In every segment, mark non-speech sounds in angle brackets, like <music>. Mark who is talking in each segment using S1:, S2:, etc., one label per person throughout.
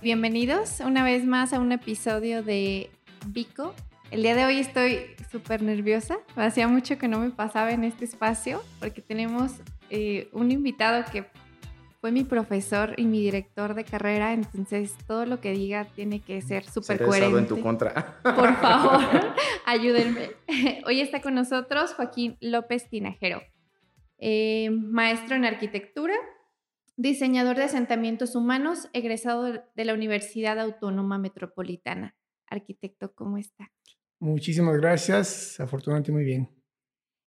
S1: Bienvenidos una vez más a un episodio de Vico. El día de hoy estoy súper nerviosa. Hacía mucho que no me pasaba en este espacio porque tenemos eh, un invitado que fue mi profesor y mi director de carrera, entonces todo lo que diga tiene que ser súper coherente.
S2: en tu contra.
S1: Por <laughs> favor, <laughs> ayúdenme. <laughs> Hoy está con nosotros Joaquín López Tinajero, eh, maestro en arquitectura, diseñador de asentamientos humanos, egresado de la Universidad Autónoma Metropolitana. Arquitecto, ¿cómo está?
S3: Muchísimas gracias, afortunadamente muy bien.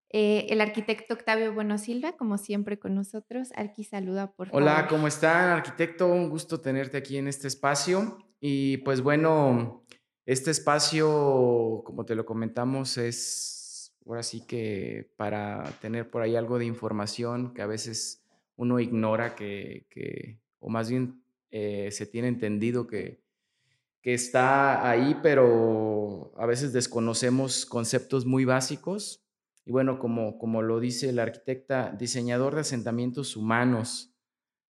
S1: Eh, el arquitecto Octavio Bueno Silva, como siempre con nosotros. Arqui, saluda por favor.
S2: Hola, ¿cómo están, arquitecto? Un gusto tenerte aquí en este espacio. Y pues bueno, este espacio, como te lo comentamos, es ahora sí que para tener por ahí algo de información que a veces uno ignora que, o más bien eh, se tiene entendido que, que está ahí, pero a veces desconocemos conceptos muy básicos y bueno, como, como lo dice la arquitecta, diseñador de asentamientos humanos.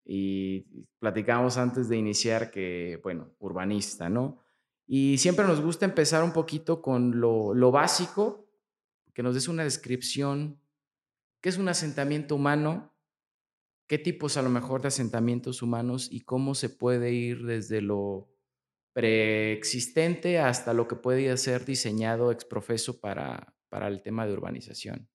S2: Y platicamos antes de iniciar que, bueno, urbanista, ¿no? Y siempre nos gusta empezar un poquito con lo, lo básico, que nos des una descripción. ¿Qué es un asentamiento humano? ¿Qué tipos a lo mejor de asentamientos humanos y cómo se puede ir desde lo preexistente hasta lo que puede ser diseñado exprofeso para, para el tema de urbanización.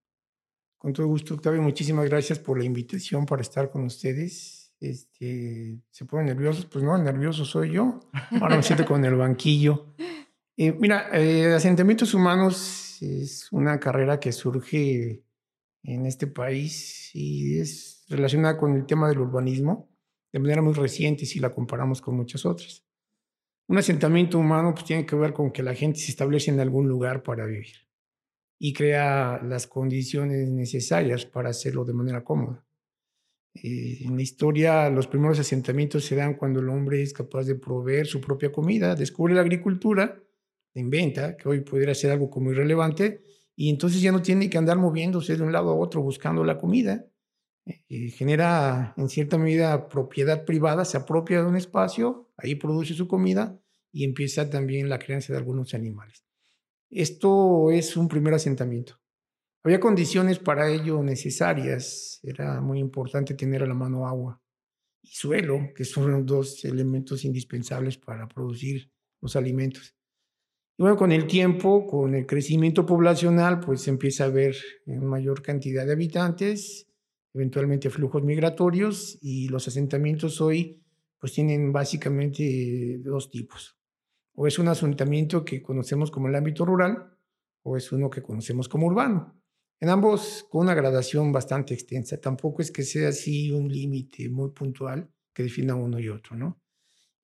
S3: Con todo gusto, Octavio, muchísimas gracias por la invitación para estar con ustedes. Este, ¿Se ponen nerviosos? Pues no, nervioso soy yo. Ahora me siento con el banquillo. Eh, mira, eh, asentamientos humanos es una carrera que surge en este país y es relacionada con el tema del urbanismo de manera muy reciente si la comparamos con muchas otras. Un asentamiento humano pues, tiene que ver con que la gente se establece en algún lugar para vivir y crea las condiciones necesarias para hacerlo de manera cómoda. Eh, en la historia, los primeros asentamientos se dan cuando el hombre es capaz de proveer su propia comida, descubre la agricultura, la inventa, que hoy pudiera ser algo como irrelevante, y entonces ya no tiene que andar moviéndose de un lado a otro buscando la comida. Genera en cierta medida propiedad privada, se apropia de un espacio, ahí produce su comida y empieza también la crianza de algunos animales. Esto es un primer asentamiento. Había condiciones para ello necesarias. Era muy importante tener a la mano agua y suelo, que son dos elementos indispensables para producir los alimentos. Y bueno, con el tiempo, con el crecimiento poblacional, pues se empieza a ver mayor cantidad de habitantes, eventualmente flujos migratorios y los asentamientos hoy pues tienen básicamente dos tipos o es un asentamiento que conocemos como el ámbito rural o es uno que conocemos como urbano. En ambos con una gradación bastante extensa. Tampoco es que sea así un límite muy puntual que defina uno y otro, ¿no?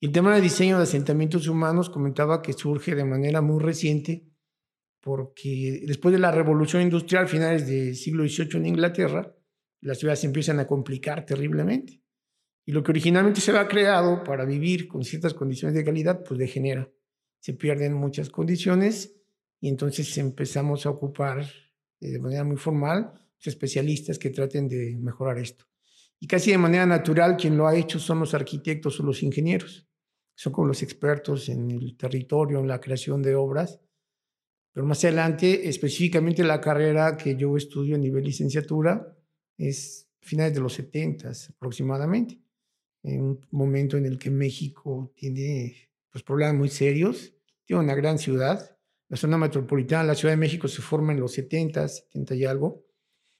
S3: El tema de diseño de asentamientos humanos comentaba que surge de manera muy reciente porque después de la revolución industrial, finales del siglo XVIII en Inglaterra, las ciudades empiezan a complicar terriblemente. Y lo que originalmente se había creado para vivir con ciertas condiciones de calidad, pues degenera se pierden muchas condiciones y entonces empezamos a ocupar eh, de manera muy formal especialistas que traten de mejorar esto. Y casi de manera natural quien lo ha hecho son los arquitectos o los ingenieros. Son como los expertos en el territorio, en la creación de obras. Pero más adelante, específicamente la carrera que yo estudio a nivel licenciatura es finales de los 70 aproximadamente, en un momento en el que México tiene pues, problemas muy serios. Tiene una gran ciudad. La zona metropolitana, la Ciudad de México, se forma en los 70, 70 y algo.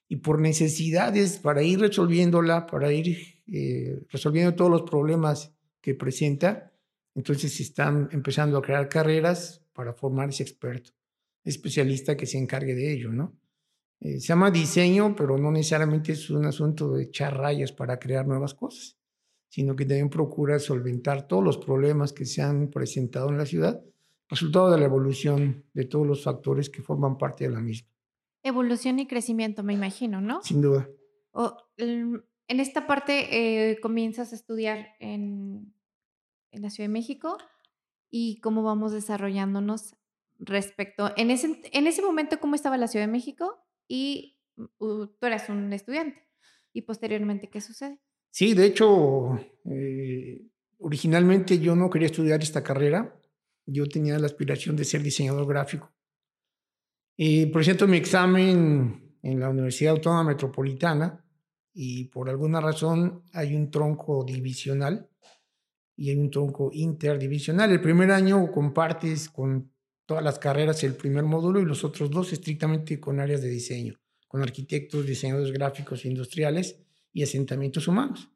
S3: Y por necesidades, para ir resolviéndola, para ir eh, resolviendo todos los problemas que presenta, entonces se están empezando a crear carreras para formar ese experto, especialista que se encargue de ello, ¿no? Eh, se llama diseño, pero no necesariamente es un asunto de echar rayas para crear nuevas cosas sino que también procura solventar todos los problemas que se han presentado en la ciudad, resultado de la evolución de todos los factores que forman parte de la misma.
S1: Evolución y crecimiento, me imagino, ¿no?
S3: Sin duda.
S1: en esta parte eh, comienzas a estudiar en, en la Ciudad de México y cómo vamos desarrollándonos respecto, en ese, en ese momento, cómo estaba la Ciudad de México y tú eras un estudiante y posteriormente, ¿qué sucede?
S3: Sí, de hecho, eh, originalmente yo no quería estudiar esta carrera. Yo tenía la aspiración de ser diseñador gráfico. Y presento mi examen en la Universidad Autónoma Metropolitana y por alguna razón hay un tronco divisional y hay un tronco interdivisional. El primer año compartes con todas las carreras el primer módulo y los otros dos estrictamente con áreas de diseño, con arquitectos, diseñadores gráficos industriales y asentamientos humanos.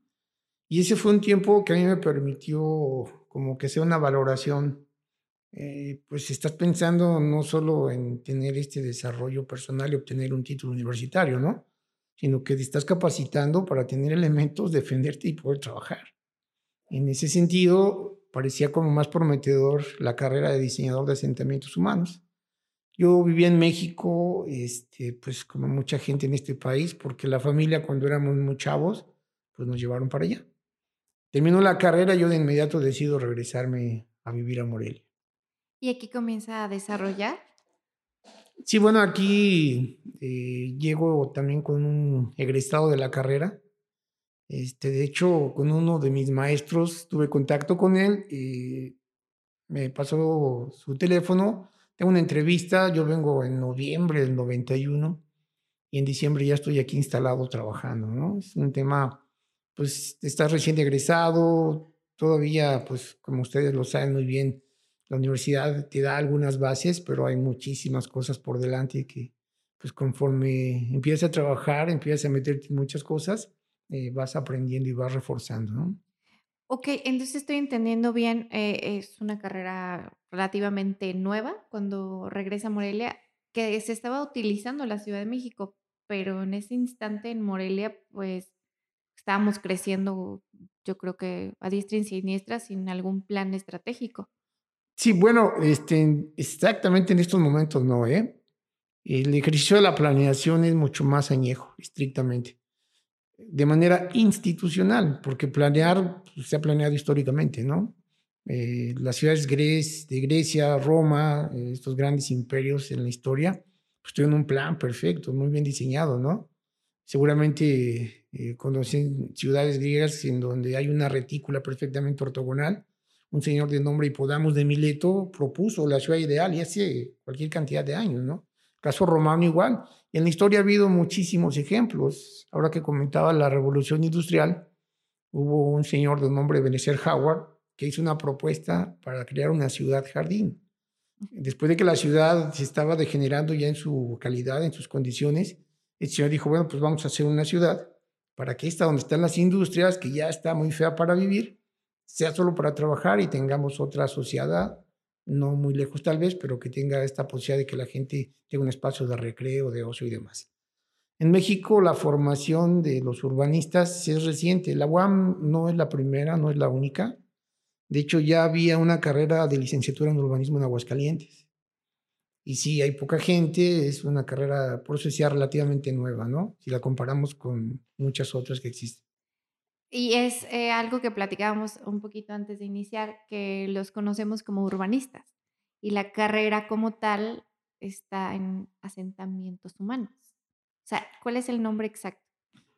S3: Y ese fue un tiempo que a mí me permitió como que sea una valoración, eh, pues estás pensando no solo en tener este desarrollo personal y obtener un título universitario, ¿no? Sino que te estás capacitando para tener elementos, defenderte y poder trabajar. En ese sentido, parecía como más prometedor la carrera de diseñador de asentamientos humanos. Yo vivía en México, este, pues como mucha gente en este país, porque la familia cuando éramos muy chavos, pues nos llevaron para allá. Terminó la carrera, yo de inmediato decido regresarme a vivir a Morelia.
S1: ¿Y aquí comienza a desarrollar?
S3: Sí, bueno, aquí eh, llego también con un egresado de la carrera. Este, de hecho, con uno de mis maestros tuve contacto con él y me pasó su teléfono. Tengo una entrevista, yo vengo en noviembre del 91 y en diciembre ya estoy aquí instalado trabajando, ¿no? Es un tema pues estás recién egresado, todavía, pues como ustedes lo saben muy bien, la universidad te da algunas bases, pero hay muchísimas cosas por delante que, pues conforme empiezas a trabajar, empiezas a meterte en muchas cosas, eh, vas aprendiendo y vas reforzando, ¿no?
S1: Ok, entonces estoy entendiendo bien, eh, es una carrera relativamente nueva cuando regresa a Morelia, que se estaba utilizando la Ciudad de México, pero en ese instante en Morelia, pues estábamos creciendo, yo creo que a diestra y siniestra, sin algún plan estratégico.
S3: Sí, bueno, este, exactamente en estos momentos no, ¿eh? El ejercicio de la planeación es mucho más añejo, estrictamente, de manera institucional, porque planear pues, se ha planeado históricamente, ¿no? Eh, las ciudades de Grecia, Roma, eh, estos grandes imperios en la historia, pues tienen un plan perfecto, muy bien diseñado, ¿no? Seguramente eh, conocen ciudades griegas en donde hay una retícula perfectamente ortogonal. Un señor de nombre Hipodamos de Mileto propuso la ciudad ideal y hace cualquier cantidad de años, ¿no? Caso romano igual. en la historia ha habido muchísimos ejemplos. Ahora que comentaba la revolución industrial, hubo un señor de nombre Benecer Howard que hizo una propuesta para crear una ciudad jardín. Después de que la ciudad se estaba degenerando ya en su calidad, en sus condiciones, el señor dijo, bueno, pues vamos a hacer una ciudad para que esta donde están las industrias, que ya está muy fea para vivir, sea solo para trabajar y tengamos otra sociedad, no muy lejos tal vez, pero que tenga esta posibilidad de que la gente tenga un espacio de recreo, de ocio y demás. En México la formación de los urbanistas es reciente. La UAM no es la primera, no es la única. De hecho, ya había una carrera de licenciatura en urbanismo en Aguascalientes. Y sí, hay poca gente, es una carrera, por eso relativamente nueva, ¿no? Si la comparamos con muchas otras que existen.
S1: Y es eh, algo que platicábamos un poquito antes de iniciar, que los conocemos como urbanistas. Y la carrera como tal está en asentamientos humanos. O sea, ¿cuál es el nombre exacto?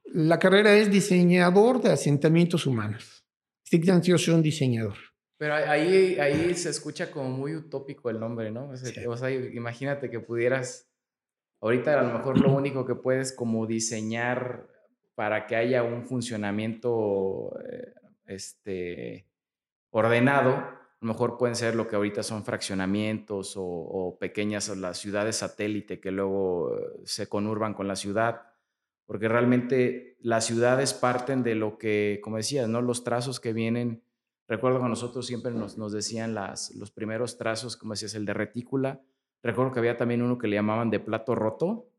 S3: La carrera es diseñador de asentamientos humanos. Estrictamente yo soy un diseñador.
S2: Pero ahí, ahí se escucha como muy utópico el nombre, ¿no? O sea, imagínate que pudieras, ahorita a lo mejor lo único que puedes como diseñar para que haya un funcionamiento eh, este, ordenado, a lo mejor pueden ser lo que ahorita son fraccionamientos o, o pequeñas las ciudades satélite que luego se conurban con la ciudad, porque realmente las ciudades parten de lo que, como decías, ¿no? Los trazos que vienen Recuerdo que nosotros siempre nos, nos decían las, los primeros trazos, como decías, el de retícula. Recuerdo que había también uno que le llamaban de plato roto,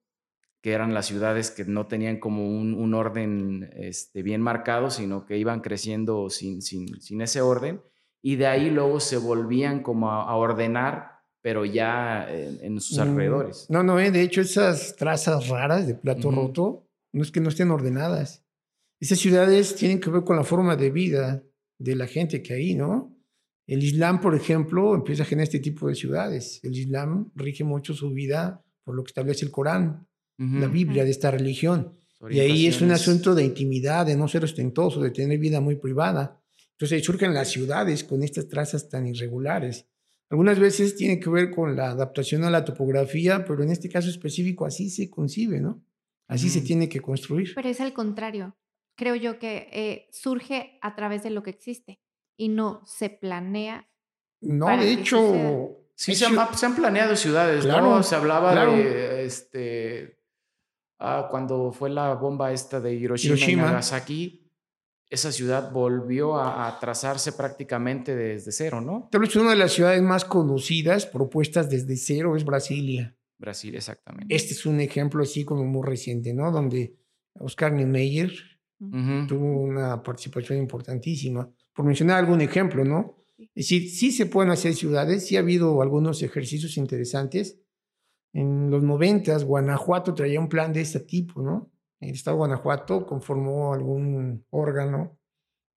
S2: que eran las ciudades que no tenían como un, un orden este, bien marcado, sino que iban creciendo sin, sin, sin, ese orden. Y de ahí luego se volvían como a, ordenar, pero ya en, sus mm, alrededores.
S3: No, no, eh, de hecho esas trazas raras de plato roto no es que no estén ordenadas. Esas ciudades tienen que ver con la forma de vida de la gente que hay, ¿no? El Islam, por ejemplo, empieza a generar este tipo de ciudades. El Islam rige mucho su vida por lo que establece el Corán, la Biblia de esta religión. Y ahí es un asunto de intimidad, de no ser ostentoso, de tener vida muy privada. Entonces surgen las ciudades con estas trazas tan irregulares. Algunas veces tiene que ver con la adaptación a la topografía, pero en este caso específico así se concibe, ¿no? Así se tiene que construir.
S1: Pero es al contrario. Creo yo que eh, surge a través de lo que existe y no se planea.
S3: No, de hecho...
S2: Sí, se han, planeado ciudades, claro, Se hablaba de este... Ah, cuando fue la bomba esta de Hiroshima, Hiroshima. y Nagasaki, esa ciudad volvió a, trazarse prácticamente desde cero, ¿no?
S3: Tal vez una de las ciudades más conocidas, propuestas desde cero, es Brasilia.
S2: Brasil, exactamente.
S3: Este es un ejemplo así como muy reciente, ¿no? Donde Oscar Niemeyer tuvo una participación importantísima. Por mencionar algún ejemplo, ¿no? Es decir, sí se pueden hacer ciudades, sí ha habido algunos ejercicios interesantes. En los noventas, Guanajuato traía un plan de este tipo, ¿no? el Estado de Guanajuato conformó algún órgano,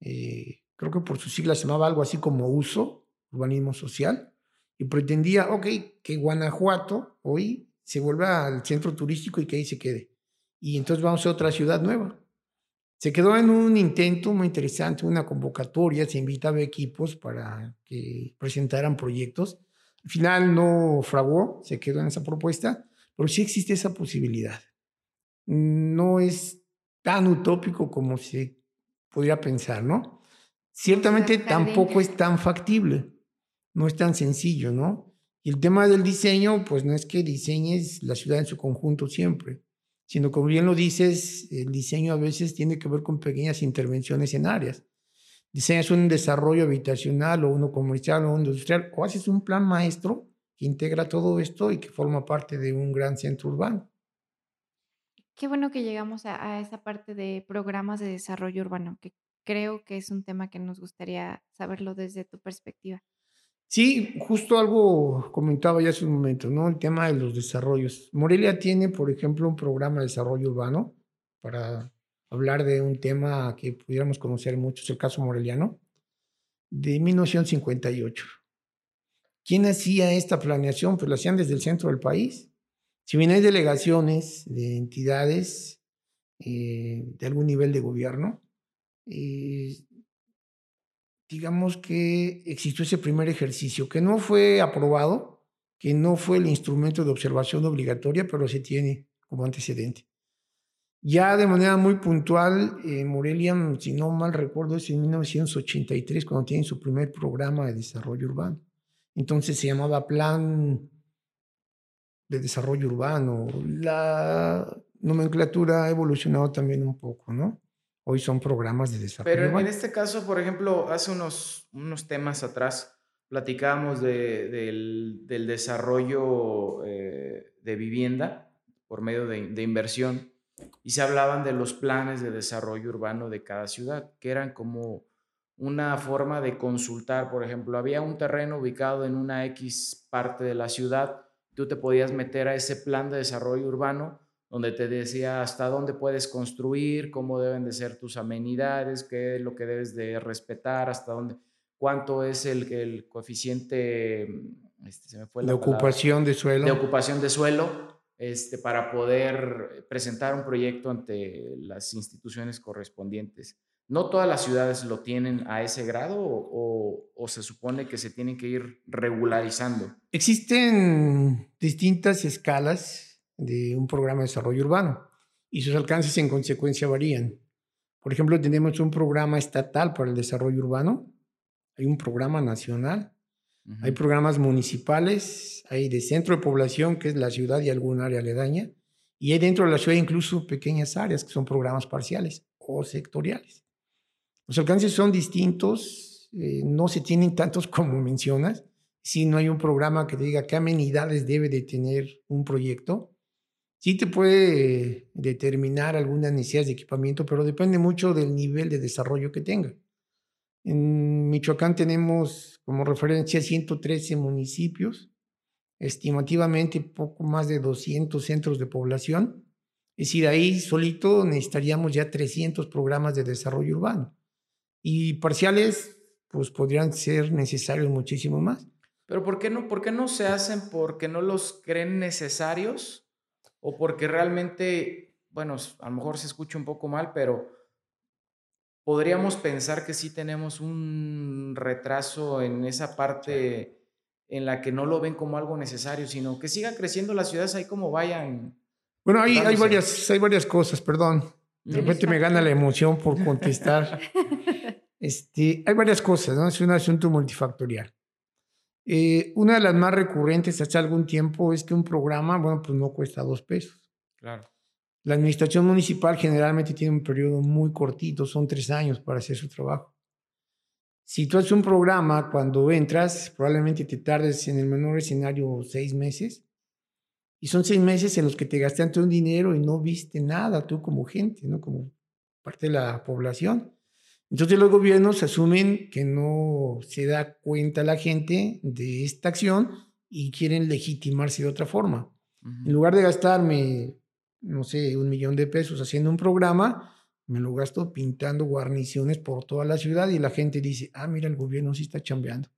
S3: eh, creo que por su sigla se llamaba algo así como uso, urbanismo social, y pretendía, ok, que Guanajuato hoy se vuelva al centro turístico y que ahí se quede. Y entonces vamos a otra ciudad nueva. Se quedó en un intento muy interesante, una convocatoria, se invitaba equipos para que presentaran proyectos. Al final no fraguó, se quedó en esa propuesta, pero sí existe esa posibilidad no es tan utópico como se podría pensar, ¿no? Ciertamente tampoco es tan factible, no es tan sencillo, ¿no? Y el tema del diseño, pues no es que diseñes la ciudad en su conjunto siempre, sino como bien lo dices, el diseño a veces tiene que ver con pequeñas intervenciones en áreas. Diseñas un desarrollo habitacional o uno comercial o uno industrial, o haces un plan maestro que integra todo esto y que forma parte de un gran centro urbano.
S1: Qué bueno que llegamos a, esa parte de programas de desarrollo urbano, que creo que es un tema que nos gustaría saberlo desde tu perspectiva.
S3: Sí, justo algo comentaba ya hace un momento, ¿no? El tema de los desarrollos. Morelia tiene, por ejemplo, un programa de desarrollo urbano para hablar de un tema que pudiéramos conocer mucho, es el caso moreliano, de 1958. ¿Quién hacía esta planeación? Pues la hacían desde el centro del país. Si bien hay delegaciones de entidades eh, de algún nivel de gobierno, eh, digamos que existió ese primer ejercicio que no fue aprobado, que no fue el instrumento de observación obligatoria, pero se tiene como antecedente. Ya de manera muy puntual, en Morelia, si no mal recuerdo, es en 1983 cuando tienen su primer programa de desarrollo urbano. Entonces se llamaba Plan de desarrollo urbano. La nomenclatura ha evolucionado también un poco, ¿no? Hoy son programas de desarrollo
S2: Pero en este caso, por ejemplo, hace unos, unos temas atrás platicábamos de, del, del, desarrollo eh, de vivienda por medio de, de inversión y se hablaban de los planes de desarrollo urbano de cada ciudad, que eran como una forma de consultar, por ejemplo, había un terreno ubicado en una X parte de la ciudad tú te podías meter a ese plan de desarrollo urbano donde te decía hasta dónde puedes construir, cómo deben de ser tus amenidades, qué es lo que debes de respetar, hasta dónde, cuánto es el, el coeficiente
S3: este, se me fue la ocupación de suelo.
S2: De ocupación de suelo, este, para poder presentar un proyecto ante las instituciones correspondientes. ¿No todas las ciudades lo tienen a ese grado o, se supone que se tienen que ir regularizando?
S3: Existen distintas escalas de un programa de desarrollo urbano y sus alcances en consecuencia varían. Por ejemplo, tenemos un programa estatal para el desarrollo urbano, hay un programa nacional, hay programas municipales, hay de centro de población, que es la ciudad y algún área aledaña, y hay dentro de la ciudad incluso pequeñas áreas que son programas parciales o sectoriales. Los alcances son distintos, eh, no se tienen tantos <laughs> como mencionas. Si no hay un programa que te diga qué amenidades debe de tener un proyecto, sí te puede determinar algunas necesidades de equipamiento, pero depende mucho del nivel de desarrollo que tenga. En Michoacán tenemos como referencia 113 municipios, estimativamente poco más de 200 centros de población. Es decir, ahí solito necesitaríamos ya 300 programas de desarrollo urbano. Y parciales, pues podrían ser necesarios muchísimo más.
S2: Pero ¿por qué no, por qué no se hacen? ¿Porque no los creen necesarios? ¿O porque realmente, bueno, a lo mejor se escucha un poco mal, pero podríamos pensar que sí tenemos un retraso en esa parte en la que no lo ven como algo necesario, sino que siga creciendo las ciudades ahí como vayan.
S3: Bueno, hay, hay, varias, hay varias cosas, perdón. De repente me gana la emoción por contestar. <laughs> este, hay varias cosas, ¿no? Es un asunto multifactorial. Eh, una de las más recurrentes hace algún tiempo es que un programa, bueno, pues no cuesta dos pesos.
S2: Claro.
S3: La administración municipal generalmente tiene un periodo muy cortito, son tres años para hacer su trabajo. Si tú haces un programa, cuando entras, probablemente te tardes en el menor escenario seis meses. Y son seis meses en los que te gastaste un dinero y no viste nada tú como gente, ¿no? Como parte de la población. Entonces los gobiernos asumen que no se da cuenta la gente de esta acción y quieren legitimarse de otra forma. En lugar de gastarme no sé, un millón de pesos haciendo un programa, me lo gasto pintando guarniciones por toda la ciudad y la gente dice, ah, mira, el gobierno sí está chambeando.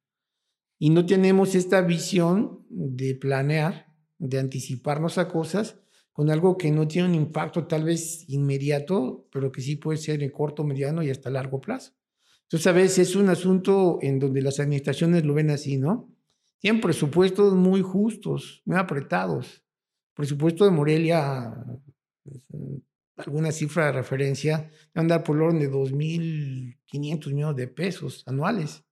S3: Y no tenemos esta visión de planear, de anticiparnos a cosas con algo que no tiene un impacto tal vez inmediato, pero que sí puede ser en corto, mediano y hasta largo plazo. Entonces, a veces es un asunto en donde las administraciones lo ven así, ¿no? Tienen presupuestos muy justos, muy apretados, presupuesto de Morelia, pues, alguna cifra de referencia, va a andar por el orden de 2.500 millones de pesos anuales.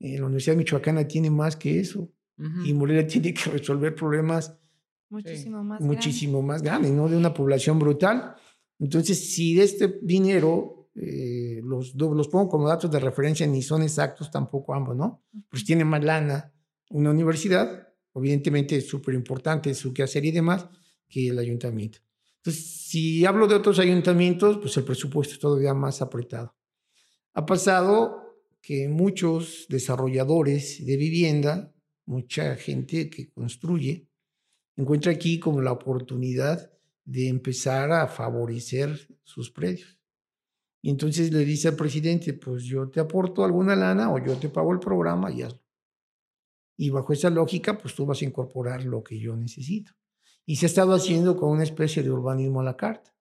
S3: Eh, la Universidad Michoacana tiene más que eso. Y Morelia <laughs> tiene que resolver problemas
S1: muchísimo, más,
S3: muchísimo más grandes, ¿no? De una población brutal. Entonces, si de este dinero, eh, los, los pongo como datos de referencia, ni son exactos tampoco ambos, ¿no? Pues tiene más lana una universidad Evidentemente es súper importante su quehacer y demás que el ayuntamiento. Entonces, si hablo de otros ayuntamientos, pues el presupuesto es todavía más apretado. Ha pasado que muchos desarrolladores de vivienda, mucha gente que construye, encuentra aquí como la oportunidad de empezar a favorecer sus predios. Y entonces le dice al presidente, pues yo te aporto alguna lana o yo te pago el programa y hazlo. Y bajo esa lógica, pues tú vas a incorporar lo que yo necesito. Y se ha estado haciendo con una especie de urbanismo a la carta.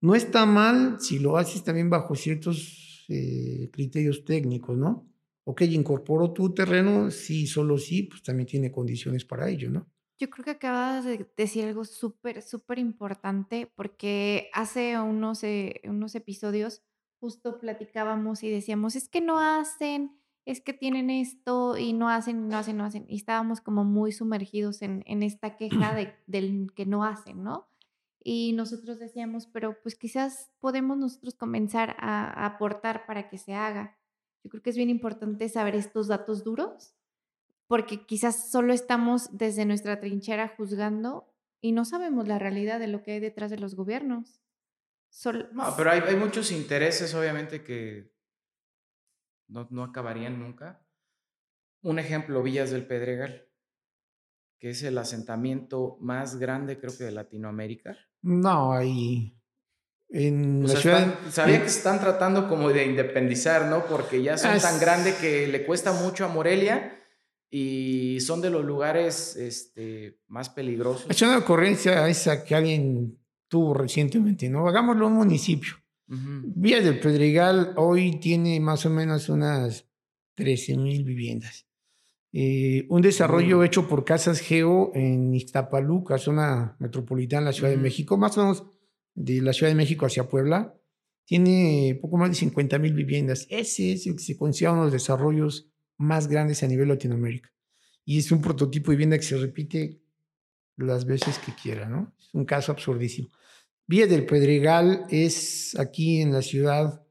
S3: No está mal si lo haces también bajo ciertos eh, criterios técnicos, ¿no? Ok, incorporo tu terreno, sí, solo sí, pues también tiene condiciones para ello, ¿no?
S1: Yo creo que acabas de decir algo súper, súper importante porque hace unos, eh, unos episodios justo platicábamos y decíamos, es que no hacen es que tienen esto y no hacen, no hacen, no hacen. Y estábamos como muy sumergidos en, esta queja <clears throat> de, del que no hacen, ¿no? Y nosotros decíamos, pero pues quizás podemos nosotros comenzar a, aportar para que se haga. Yo creo que es bien importante saber estos datos duros, porque quizás solo estamos desde nuestra trinchera juzgando y no sabemos la realidad de lo que hay detrás de los gobiernos.
S2: no, pero hay, hay muchos intereses, obviamente, que no, no acabarían nunca. Un ejemplo, Villas del Pedregal, que es el asentamiento más grande, creo que de Latinoamérica.
S3: No, ahí. En
S2: sabía que están tratando como de independizar, ¿no? Porque ya son tan grandes que le cuesta mucho a Morelia y son de los lugares este, más peligrosos.
S3: Es una ocurrencia esa que alguien tuvo recientemente, ¿no? Hagámoslo un municipio. Vía del Pedregal hoy tiene más o menos unas 13 mil viviendas. Eh, un desarrollo hecho por Casas Geo en Iztapaluca, zona metropolitana de la Ciudad de México, más o menos de la Ciudad de México hacia Puebla, tiene poco más de 50 mil viviendas. Ese es el que se considera uno de los desarrollos más grandes a nivel Latinoamérica. Y es un prototipo de vivienda que se repite las veces que quiera, ¿no? Es un caso absurdísimo. Vía del Pedregal es aquí en la ciudad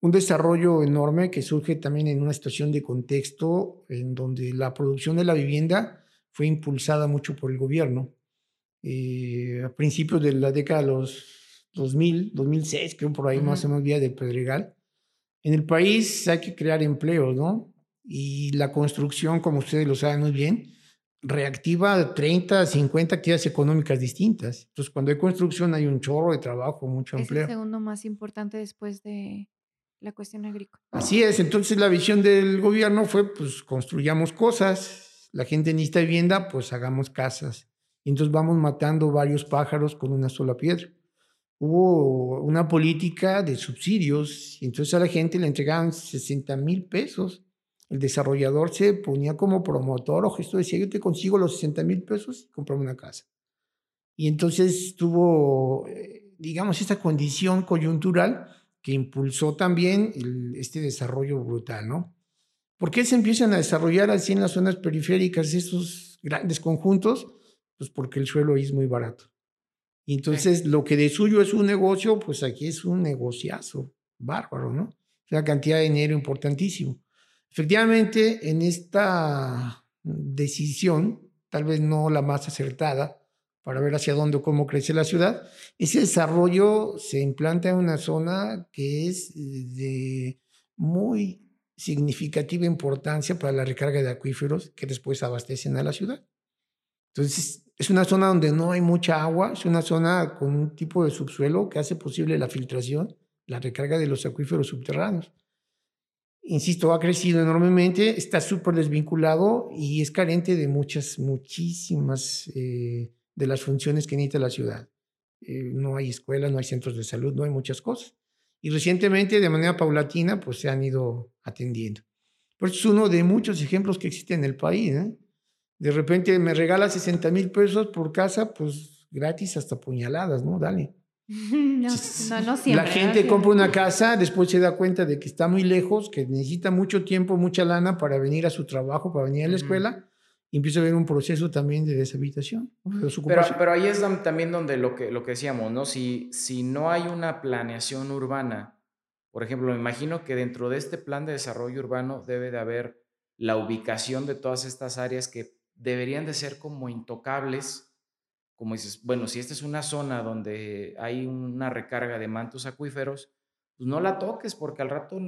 S3: un desarrollo enorme que surge también en una situación de contexto en donde la producción de la vivienda fue impulsada mucho por el gobierno. Eh, a principios de la década de los 2000, 2006, creo por ahí más o menos Vía del Pedregal. En el país hay que crear empleos, ¿no? Y la construcción, como ustedes lo saben muy bien, reactiva 30, 50 actividades económicas distintas. Entonces, cuando hay construcción hay un chorro de trabajo, mucho empleo.
S1: Es el segundo más importante después de la cuestión agrícola.
S3: Así es, entonces la visión del gobierno fue, pues, construyamos cosas, la gente necesita vivienda, pues hagamos casas. Y entonces vamos matando varios pájaros con una sola piedra. hubo una política de subsidios y entonces a la gente le entregaban 60 mil pesos. El desarrollador se ponía como promotor o gesto decía, yo te consigo los 60 mil pesos y comprame una casa. Y entonces tuvo, eh, digamos, esta condición coyuntural que impulsó también este desarrollo brutal, ¿no? ¿Por qué se empiezan a desarrollar así en las zonas periféricas esos grandes conjuntos? Pues porque el suelo es muy barato. Y entonces lo que de suyo es un negocio, pues aquí es un negociazo bárbaro, ¿no? Una cantidad de dinero importantísimo. Efectivamente, en esta decisión, tal vez no la más acertada, para ver hacia dónde o cómo crece la ciudad, ese desarrollo se implanta en una zona que es de muy significativa importancia para la recarga de acuíferos que después abastecen a la ciudad. Entonces, es una zona donde no hay mucha agua, es una zona con un tipo de subsuelo que hace posible la filtración, la recarga de los acuíferos subterráneos. Insisto, ha crecido enormemente, está súper desvinculado y es carente de muchas, muchísimas eh, de las funciones que necesita la ciudad. Eh, no hay escuelas, no hay centros de salud, no hay muchas cosas. Y recientemente, de manera paulatina, pues se han ido atendiendo. Por eso es uno de muchos ejemplos que existen en el país. ¿eh? de repente me regala 60 mil pesos por casa, pues gratis hasta puñaladas, ¿no? Dale. <laughs>
S1: No, no, siempre.
S3: La gente compra una casa, después se da cuenta de que está muy lejos, que necesita mucho tiempo, mucha lana para venir a su trabajo, para venir a la escuela, y empieza a haber un proceso también de deshabitación.
S2: pero, pero ahí es también donde lo que, lo que decíamos, ¿no? Si, si no hay una planeación urbana, por ejemplo, me imagino que dentro de este plan de desarrollo urbano debe de haber la ubicación de todas estas áreas que deberían de ser como intocables, como dices, bueno, si esta es una zona donde hay una recarga de mantos acuíferos, pues no la toques porque al rato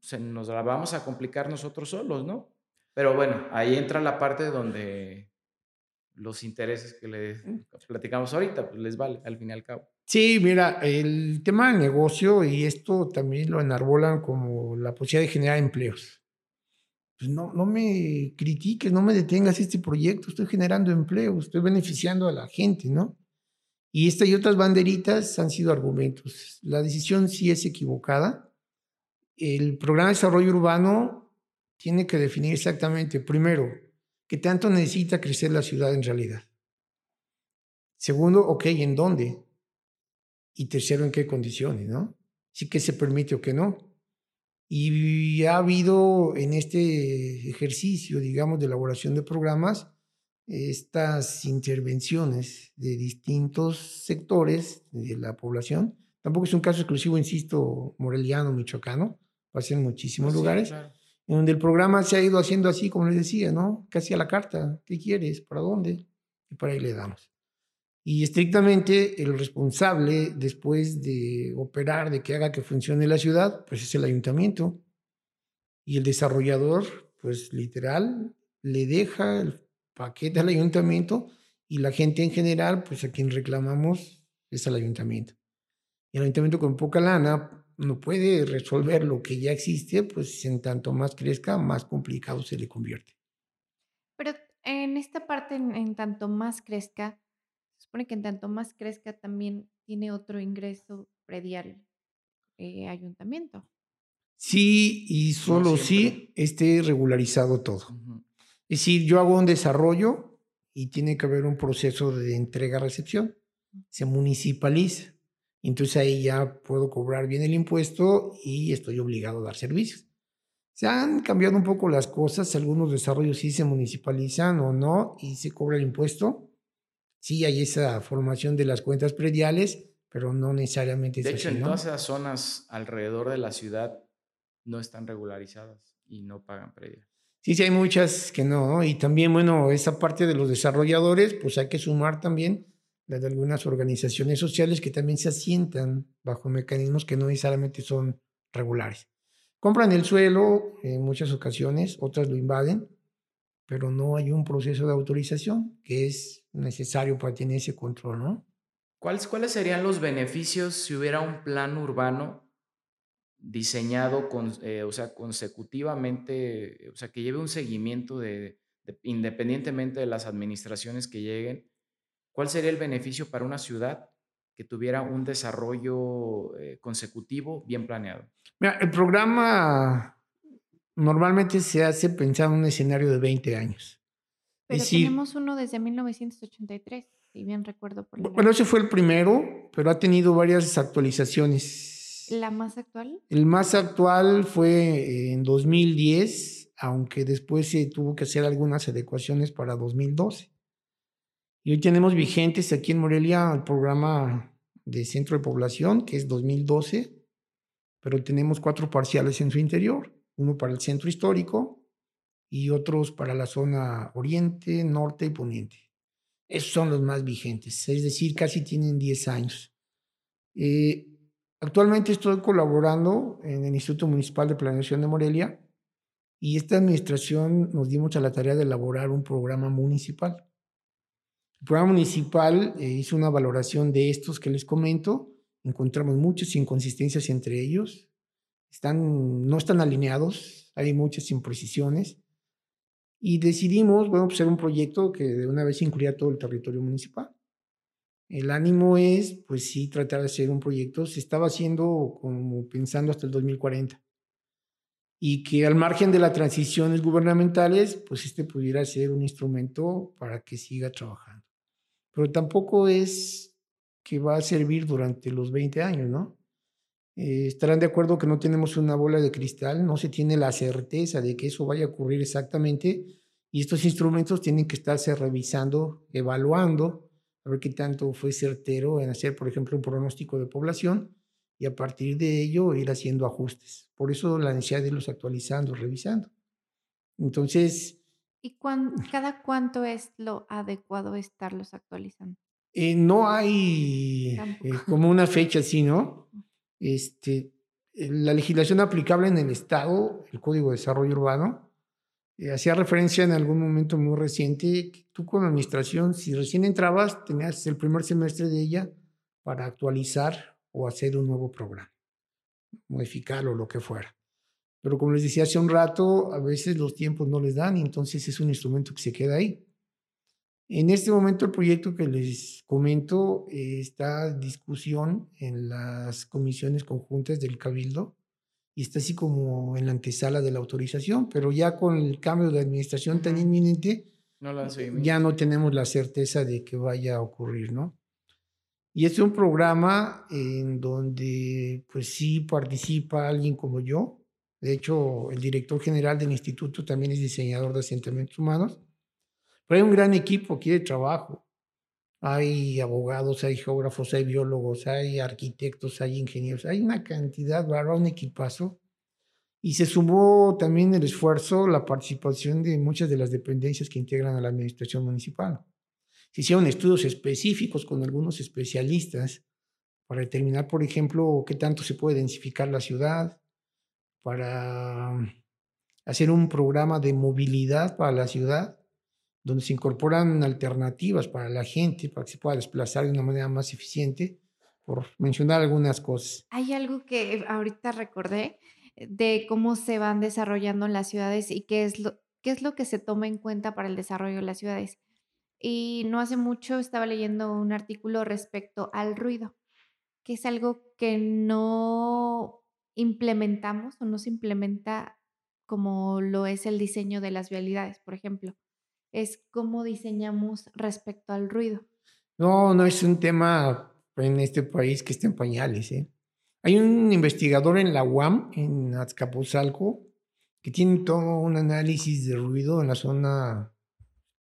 S2: se nos la vamos a complicar nosotros solos, ¿no? Pero bueno, ahí entra la parte donde los intereses que le mm. platicamos ahorita, pues les vale al fin y al cabo.
S3: Sí, mira, el tema del negocio y esto también lo enarbolan como la posibilidad de generar empleos. Pues, no, no me critiques, no me detengas este proyecto, estoy generando empleo, estoy beneficiando a la gente, ¿no? Y esta y otras banderitas han sido argumentos. La decisión sí es equivocada. El programa de desarrollo urbano tiene que definir exactamente, primero, qué tanto necesita crecer la ciudad en realidad. Segundo, ok, ¿en dónde? Y tercero, ¿en qué condiciones, no? Sí que se permite o que no. Y ha habido en este ejercicio, digamos, de elaboración de programas, estas intervenciones de distintos sectores de la población. Tampoco es un caso exclusivo, insisto, moreliano, michoacano, pasa en muchísimos lugares, en donde el programa se ha ido haciendo así, como les decía, ¿no? Casi a la carta. ¿Qué quieres? ¿Para dónde? Y para ahí le damos. Y estrictamente el responsable después de operar, de que haga que funcione la ciudad, pues es el ayuntamiento. Y el desarrollador, pues literal, le deja el paquete al ayuntamiento y la gente en general, pues a quien reclamamos es al ayuntamiento. Y el ayuntamiento con poca lana no puede resolver lo que ya existe, pues en tanto más crezca, más complicado se le convierte.
S1: Pero en esta parte, en tanto más crezca, supone que en tanto más crezca también tiene otro ingreso predial eh, ayuntamiento.
S3: Sí, y solo si esté regularizado todo. Es decir, yo hago un desarrollo y tiene que haber un proceso de entrega-recepción. Se municipaliza. Entonces ahí ya puedo cobrar bien el impuesto y estoy obligado a dar servicios. Se han cambiado un poco las cosas, algunos desarrollos sí se municipalizan o no y se cobra el impuesto, sí hay esa formación de las cuentas prediales, pero no necesariamente
S2: de hecho, en todas esas zonas alrededor de la ciudad no están regularizadas y no pagan predial.
S3: Sí, sí, hay muchas que no. Y también, bueno, esa parte de los desarrolladores, pues hay que sumar también la de algunas organizaciones sociales que también se asientan bajo mecanismos que no necesariamente son regulares. Compran el suelo en muchas ocasiones, otras lo invaden, pero no hay un proceso de autorización que es necesario para tener ese control, ¿no?
S2: ¿Cuáles, ¿Cuáles serían los beneficios si hubiera un plan urbano diseñado con, eh, o sea, consecutivamente, o sea, que lleve un seguimiento de, independientemente de las administraciones que lleguen? ¿Cuál sería el beneficio para una ciudad que tuviera un desarrollo eh, consecutivo bien planeado.
S3: Mira, el programa normalmente se hace pensar en un escenario de 20 años.
S1: Pero tenemos uno desde 1983, si bien recuerdo. Por
S3: bueno, ese fue el primero, pero ha tenido varias actualizaciones.
S1: ¿La más actual?
S3: El más actual fue en 2010, aunque después se tuvo que hacer algunas adecuaciones para 2012. Y hoy tenemos vigentes aquí en Morelia el programa de centro de población, que es 2012, pero tenemos cuatro parciales en su interior, uno para el centro histórico, y otros para la zona oriente, norte y poniente. Esos son los más vigentes, es decir, casi tienen 10 años. Eh, actualmente estoy colaborando en el Instituto Municipal de Planeación de Morelia y esta administración nos dimos a la tarea de elaborar un programa municipal. El programa municipal eh, hizo una valoración de estos que les comento. Encontramos muchas inconsistencias entre ellos. No están alineados, hay muchas imprecisiones y decidimos, bueno, pues un proyecto que de una vez incluya todo el territorio municipal. El ánimo es, pues sí, tratar de hacer un proyecto, se estaba haciendo como pensando hasta el 2040. Y que al margen de las transiciones gubernamentales, pues este pudiera ser un instrumento para que siga trabajando. Pero tampoco es que va a servir durante los 20 años, ¿no? Eh, estarán de acuerdo que no tenemos una bola de cristal, no se tiene la certeza de que eso vaya a ocurrir exactamente y estos instrumentos tienen que estarse revisando, evaluando, a ver qué tanto fue certero en hacer, por ejemplo, un pronóstico de población y a partir de ello ir haciendo ajustes. Por eso la necesidad de irlos actualizando, revisando. Entonces...
S1: ¿Y cada cuánto es lo adecuado estarlos actualizando?
S3: Eh, no hay eh, como una fecha así, ¿no? <laughs> Este, la legislación aplicable en el Estado, el Código de Desarrollo Urbano, eh, hacía referencia en algún momento muy reciente que tú la administración, si recién entrabas, tenías el primer semestre de ella para actualizar o hacer un nuevo programa, modificarlo, lo que fuera. Pero como les decía hace un rato, a veces los tiempos no les dan y entonces es un instrumento que se queda ahí. En este momento el proyecto que les comento eh, está en discusión en las comisiones conjuntas del Cabildo y está así como en la antesala de la autorización, pero ya con el cambio de administración tan inminente, ya no tenemos la certeza de que vaya a ocurrir, ¿no? Y este es un programa en donde pues sí participa alguien como yo. De hecho, el director general del instituto también es diseñador de asentamientos humanos pero hay un gran equipo aquí de trabajo. Hay abogados, hay geógrafos, hay biólogos, hay arquitectos, hay ingenieros, hay una cantidad, ¿verdad? un equipazo. Y se sumó también el esfuerzo, la participación de muchas de las dependencias que integran a la administración municipal. Se hicieron estudios específicos con algunos especialistas para determinar, por ejemplo, qué tanto se puede densificar la ciudad, para hacer un programa de movilidad para la ciudad donde se incorporan alternativas para la gente, para que se pueda desplazar de una manera más eficiente, por mencionar algunas cosas.
S1: Hay algo que ahorita recordé eh, de cómo se van desarrollando las ciudades y qué es lo, qué es lo que se toma en cuenta para el desarrollo de las ciudades. Y no hace mucho estaba leyendo un artículo respecto al ruido, que es algo que no implementamos o no se implementa como lo es el diseño de las vialidades, por ejemplo es cómo diseñamos respecto al ruido.
S3: No, no es un tema en este país que esté en pañales. ¿eh? Hay un investigador en la UAM, en Azcapotzalco, que tiene todo un análisis de ruido en la zona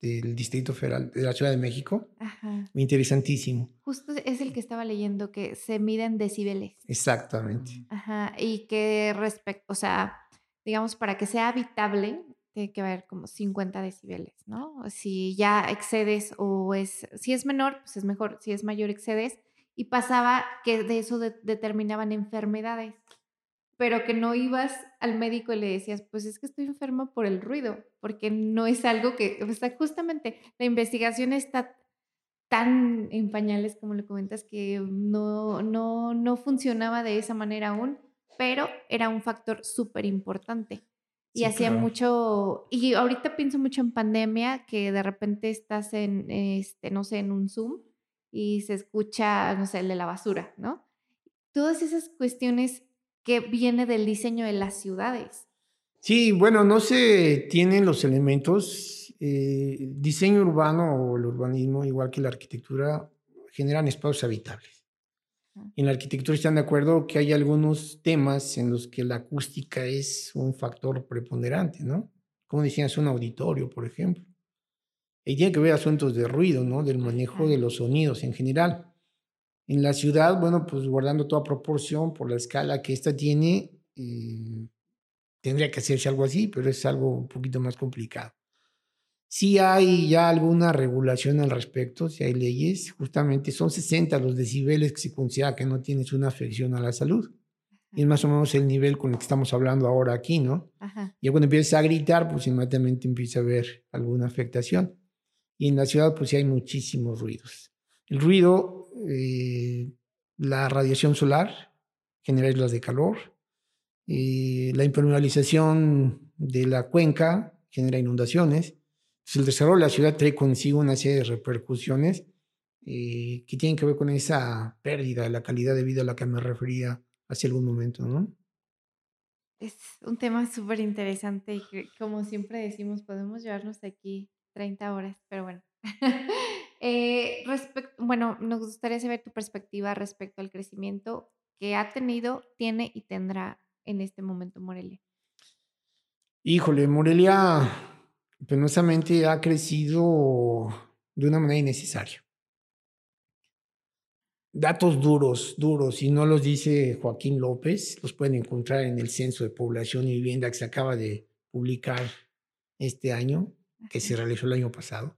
S3: del Distrito Federal de la Ciudad de México. Ajá. Interesantísimo.
S1: Justo es el que estaba leyendo, que se miden decibeles.
S3: Exactamente.
S1: Ajá, y que respecto, o sea, digamos, para que sea habitable, tiene que haber como 50 decibeles, ¿no? Si ya excedes o es, si es menor, pues es mejor, si es mayor, excedes. Y pasaba que de eso determinaban enfermedades, pero que no ibas al médico y le decías, pues es que estoy enfermo por el ruido, porque no es algo que, o sea, justamente la investigación está tan en pañales como le comentas que no, no, no funcionaba de esa manera aún, pero era un factor súper importante. Y hacía mucho, y ahorita pienso mucho en pandemia, que de repente estás en, este, no sé, en un Zoom y se escucha, no sé, el de la basura, ¿no? Todas esas cuestiones que viene del diseño de las ciudades.
S3: Sí, bueno, no se tienen los elementos. Eh, diseño urbano o el urbanismo, igual que la arquitectura, generan espacios habitables. En la arquitectura están de acuerdo que hay algunos temas en los que la acústica es un factor preponderante, ¿no? Como decías, un auditorio, por ejemplo. Y tiene que ver asuntos de ruido, ¿no? Del manejo de los sonidos en general. En la ciudad, bueno, pues guardando toda proporción por la escala que esta tiene, eh, tendría que hacerse algo así, pero es algo un poquito más complicado. Si hay ya alguna regulación al respecto, si hay leyes, justamente son 60 los decibeles que se considera que no tienes una afección a la salud. Y es más o menos el nivel con el que estamos hablando ahora aquí, ¿no? Y cuando empiezas a gritar, pues inmediatamente empieza a haber alguna afectación. Y en la ciudad, pues sí hay muchísimos ruidos. El ruido, eh, la radiación solar genera islas de calor, eh, la impermeabilización de la cuenca genera inundaciones, el desarrollo de la ciudad trae consigo una serie de repercusiones eh, que tienen que ver con esa pérdida de la calidad de vida a la que me refería hace algún momento, ¿no?
S1: Es un tema súper interesante y que, como siempre decimos, podemos llevarnos aquí 30 horas, pero bueno. <laughs> eh, bueno, nos gustaría saber tu perspectiva respecto al crecimiento que ha tenido, tiene y tendrá en este momento Morelia.
S3: Híjole, Morelia penosamente ha crecido de una manera innecesaria. Datos duros, duros, y no los dice Joaquín López, los pueden encontrar en el Censo de Población y Vivienda que se acaba de publicar este año, que se realizó el año pasado.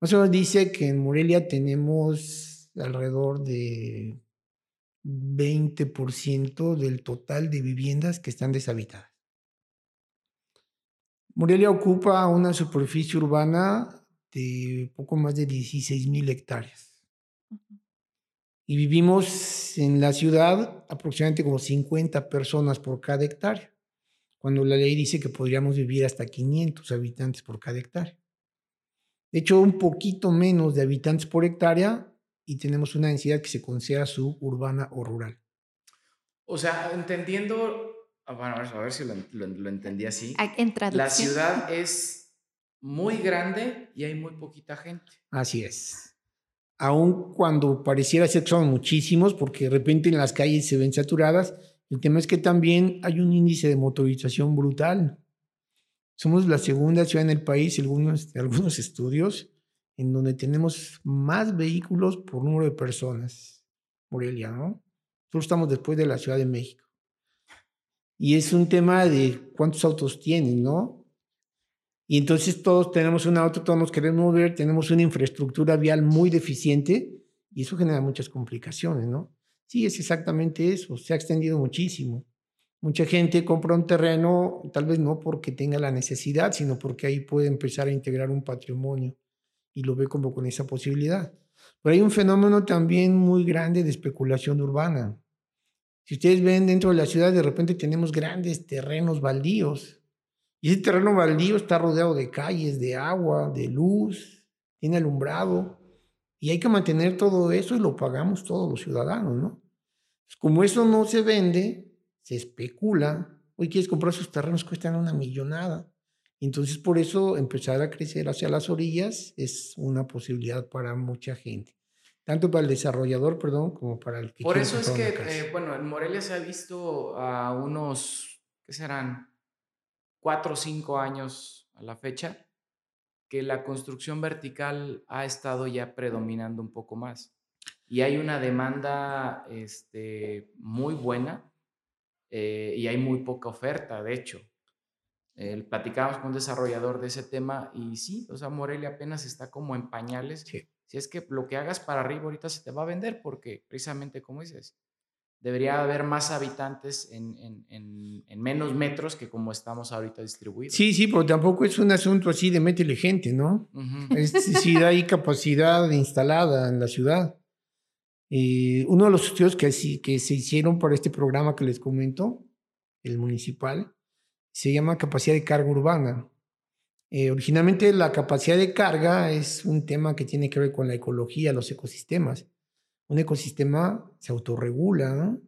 S3: O menos dice que en Morelia tenemos alrededor de 20% del total de viviendas que están deshabitadas. Morelia ocupa una superficie urbana de poco más de 16 mil hectáreas. Y vivimos en la ciudad aproximadamente como 50 personas por cada hectárea, cuando la ley dice que podríamos vivir hasta 500 habitantes por cada hectárea. De hecho, un poquito menos de habitantes por hectárea y tenemos una densidad que se considera suburbana o rural.
S2: O sea, entendiendo bueno, a ver si lo, entendí así.
S1: En
S2: La ciudad es muy grande y hay muy poquita gente.
S3: Así es. Aun cuando pareciera ser que son muchísimos, porque de repente en las calles se ven saturadas, el tema es que también hay un índice de motorización brutal. Somos la segunda ciudad en el país, según <laughs> algunos estudios, en donde tenemos más vehículos por número de personas. Morelia, ¿no? Nosotros estamos después de la Ciudad de México. Y es un tema de cuántos autos tienen, ¿no? Y entonces todos tenemos un auto, todos nos queremos mover, tenemos una infraestructura vial muy deficiente y eso genera muchas complicaciones, ¿no? Sí, es exactamente eso, se ha extendido muchísimo. Mucha gente compra un terreno, tal vez no porque tenga la necesidad, sino porque ahí puede empezar a integrar un patrimonio y lo ve como con esa posibilidad. Pero hay un fenómeno también muy grande de especulación urbana. Si ustedes ven dentro de la ciudad, de repente tenemos grandes terrenos baldíos. Y ese terreno baldío está rodeado de calles, de agua, de luz, tiene alumbrado. Y hay que mantener todo eso y lo pagamos todos los ciudadanos, ¿no? Pues como eso no se vende, se especula. Hoy quieres comprar esos terrenos, cuestan una millonada. Entonces, por eso empezar a crecer hacia las orillas es una posibilidad para mucha gente tanto para el desarrollador, perdón, como para el
S2: que... Por eso es que, eh, bueno, en Morelia se ha visto a unos, ¿qué serán? Cuatro o cinco años a la fecha, que la construcción vertical ha estado ya predominando un poco más. Y hay una demanda este, muy buena eh, y hay muy poca oferta, de hecho. Eh, platicamos con un desarrollador de ese tema y sí, o sea, Morelia apenas está como en pañales. Sí si es que lo que hagas para arriba ahorita se te va a vender, porque precisamente como dices, debería haber más habitantes en, menos metros que como estamos ahorita distribuidos.
S3: Sí, sí, pero tampoco es un asunto así de métele gente, ¿no? Es decir, hay capacidad instalada en la ciudad. Eh, uno de los estudios que, que se hicieron para este programa que les comento, el municipal, se llama capacidad de carga urbana. Eh, originalmente la capacidad de carga es un tema que tiene que ver con la ecología, los ecosistemas. Un ecosistema se autorregula, ¿no?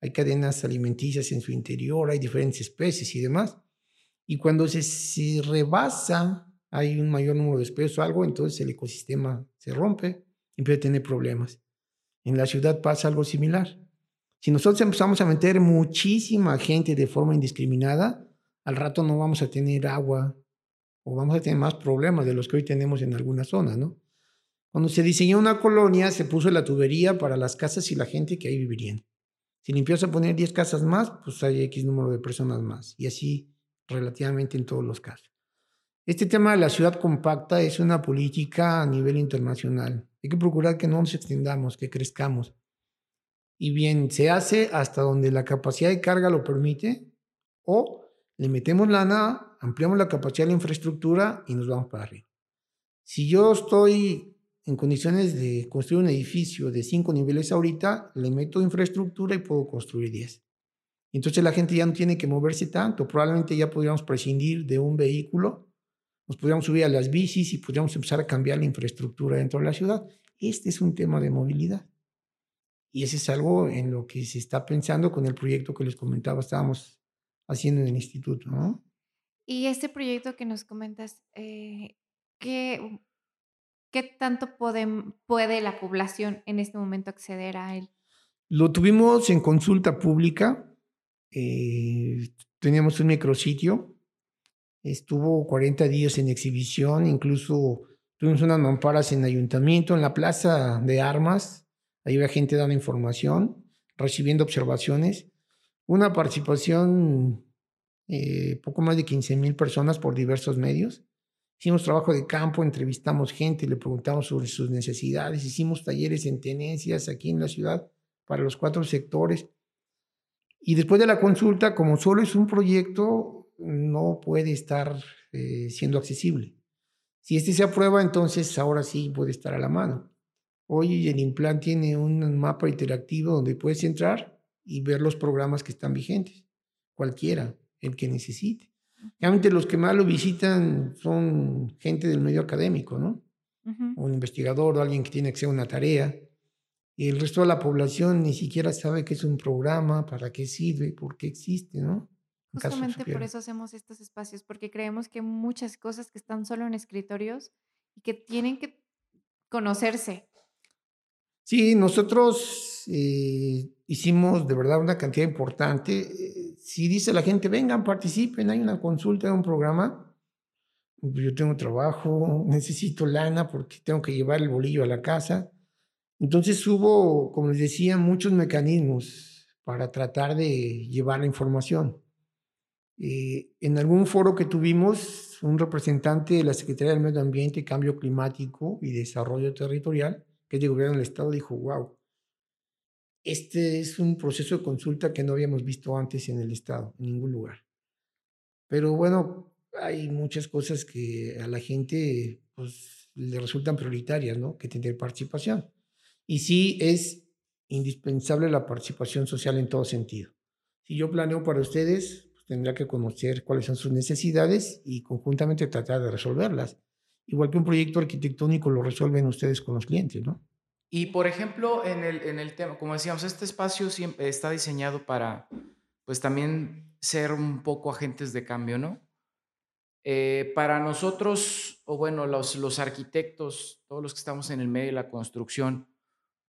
S3: hay cadenas alimenticias en su interior, hay diferentes especies y demás. Y cuando se, se rebasa, hay un mayor número de especies o algo, entonces el ecosistema se rompe y empieza a tener problemas. En la ciudad pasa algo similar. Si nosotros empezamos a meter muchísima gente de forma indiscriminada, al rato no vamos a tener agua o vamos a tener más problemas de los que hoy tenemos en algunas zonas, ¿no? Cuando se diseñó una colonia, se puso la tubería para las casas y la gente que ahí vivirían. Si le a poner 10 casas más, pues hay X número de personas más. Y así relativamente en todos los casos. Este tema de la ciudad compacta es una política a nivel internacional. Hay que procurar que no nos extendamos, que crezcamos. Y bien, se hace hasta donde la capacidad de carga lo permite o le metemos lana, ampliamos la capacidad de la infraestructura y nos vamos para arriba. Si yo estoy en condiciones de construir un edificio de cinco niveles ahorita, le meto infraestructura y puedo construir 10. Entonces la gente ya no tiene que moverse tanto. Probablemente ya podríamos prescindir de un vehículo, nos podríamos subir a las bicis y podríamos empezar a cambiar la infraestructura dentro de la ciudad. Este es un tema de movilidad. Y ese es algo en lo que se está pensando con el proyecto que les comentaba, estábamos haciendo en el instituto. ¿no?
S1: Y este proyecto que nos comentas, eh, ¿qué, ¿qué tanto puede la población en este momento acceder a él?
S3: Lo tuvimos en consulta pública. Eh, teníamos un micrositio. Estuvo 40 días en exhibición. Incluso tuvimos unas mamparas en ayuntamiento, en la plaza de armas. Ahí había gente dando información, recibiendo observaciones. Una participación, eh, poco más de 15 mil personas por diversos medios. Hicimos trabajo de campo, entrevistamos gente, le preguntamos sobre sus necesidades, hicimos talleres en tenencias aquí en la ciudad para los cuatro sectores. Y después de la consulta, como solo es un proyecto, no puede estar eh, siendo accesible. Si este se aprueba, entonces ahora sí puede estar a la mano. Hoy el Implant tiene un mapa interactivo donde puedes entrar y ver los programas que están vigentes, cualquiera, el que necesite. Realmente los que más lo visitan son gente del medio académico, ¿no? Un investigador o alguien que tiene que hacer una tarea. Y el resto de la población ni siquiera sabe qué es un programa, para qué sirve, por qué existe, ¿no?
S1: Justamente por eso hacemos estos espacios, porque creemos que muchas cosas que están solo en escritorios y que tienen que conocerse.
S3: Sí, nosotros eh, hicimos de verdad una cantidad importante. Eh, si dice la gente, vengan, participen, hay una consulta, un programa, pues, yo tengo trabajo, necesito lana porque tengo que llevar el bolillo a la casa. Entonces hubo, como les decía, muchos mecanismos para tratar de llevar la información. Eh, en algún foro que tuvimos, un representante de la Secretaría del Medio Ambiente, Cambio Climático y Desarrollo Territorial, que es de gobierno del Estado, dijo, wow, este es un proceso de consulta que no habíamos visto antes en el Estado, en ningún lugar. Pero bueno, hay muchas cosas que a la gente pues, le resultan prioritarias, ¿no? Que tener participación. Y sí es indispensable la participación social en todo sentido. Si yo planeo para ustedes, pues tendrá que conocer cuáles son sus necesidades y conjuntamente tratar de resolverlas. Igual que un proyecto arquitectónico lo resuelven ustedes con los clientes, ¿no?
S2: Y por ejemplo, en el, en el tema, como decíamos, este espacio siempre está diseñado para, pues también ser un poco agentes de cambio, ¿no? Eh, para nosotros, o bueno, los, los arquitectos, todos los que estamos en el medio de la construcción,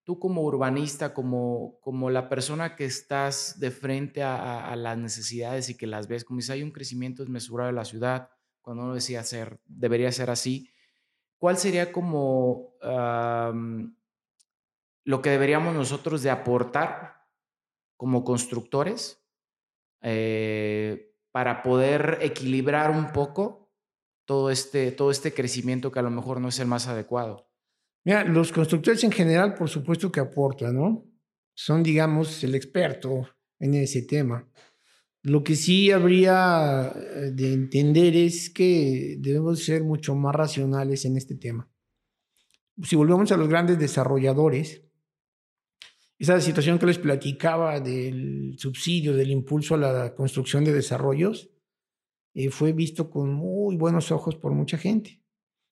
S2: tú como urbanista, como, como la persona que estás de frente a, a, las necesidades y que las ves, como dice, hay un crecimiento desmesurado de la ciudad, cuando uno decía ser, debería ser así, ¿cuál sería como lo que deberíamos nosotros de aportar como constructores eh, para poder equilibrar un poco todo este, todo este crecimiento que a lo mejor no es el más adecuado.
S3: Mira, los constructores en general, por supuesto que aportan, ¿no? Son, digamos, el experto en ese tema. Lo que sí habría eh, de entender es que debemos ser mucho más racionales en este tema. Si volvemos a los grandes desarrolladores, esa situación que les platicaba del subsidio, del impulso a la construcción de desarrollos, eh, fue visto con muy buenos ojos por mucha gente.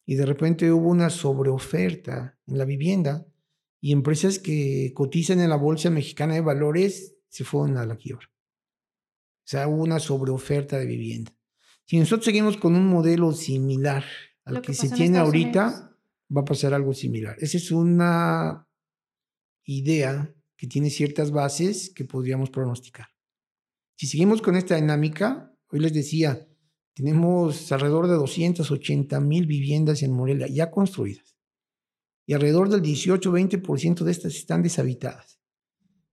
S3: Y de repente hubo una sobreoferta en la vivienda y empresas que cotizan en la Bolsa Mexicana de Valores se fueron a la quiebra. O sea, hubo una sobreoferta de vivienda. Si nosotros seguimos con un modelo similar al que, se tiene ahorita, va a pasar algo similar. Esa es una idea que tiene ciertas bases que podríamos pronosticar. Si seguimos con esta dinámica, hoy les decía, tenemos alrededor de 280 mil viviendas en Morelia ya construidas y alrededor del 18-20% de estas están deshabitadas.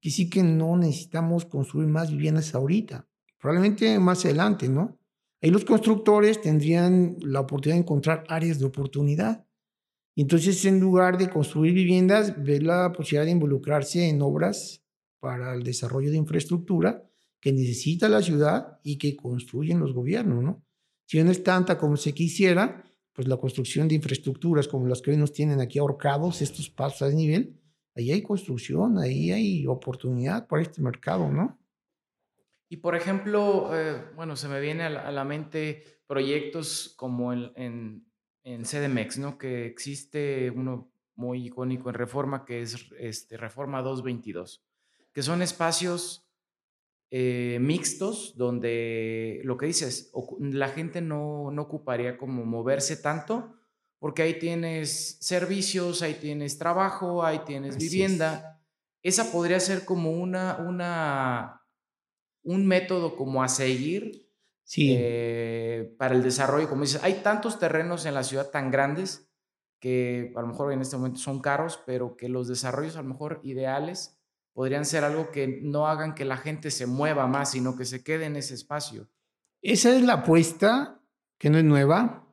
S3: Que sí que no necesitamos construir más viviendas ahorita, probablemente más adelante, ¿no? Ahí los constructores tendrían la oportunidad de encontrar áreas de oportunidad. Entonces, en lugar de construir viviendas, ver la posibilidad de involucrarse en obras para el desarrollo de infraestructura que necesita la ciudad y que construyen los gobiernos, ¿no? Si no es tanta como se quisiera, pues la construcción de infraestructuras como las que hoy nos tienen aquí ahorcados, estos pasos a nivel, ahí hay construcción, ahí hay oportunidad para este mercado, ¿no?
S2: Y por ejemplo, eh, bueno, se me viene a la, mente proyectos como en, en, en, CDMX, ¿no? Que existe uno muy icónico en Reforma, que es este, Reforma 222, que son espacios eh, mixtos donde lo que dices, la gente no, no ocuparía como moverse tanto, porque ahí tienes servicios, ahí tienes trabajo, ahí tienes vivienda. Esa podría ser como una, una, un método como a seguir
S3: sí.
S2: Eh, para el desarrollo. Como dices, hay tantos terrenos en la ciudad tan grandes que a lo mejor en este momento son caros, pero que los desarrollos a lo mejor ideales podrían ser algo que no hagan que la gente se mueva más, sino que se quede en ese espacio.
S3: Esa es la apuesta, que no es nueva,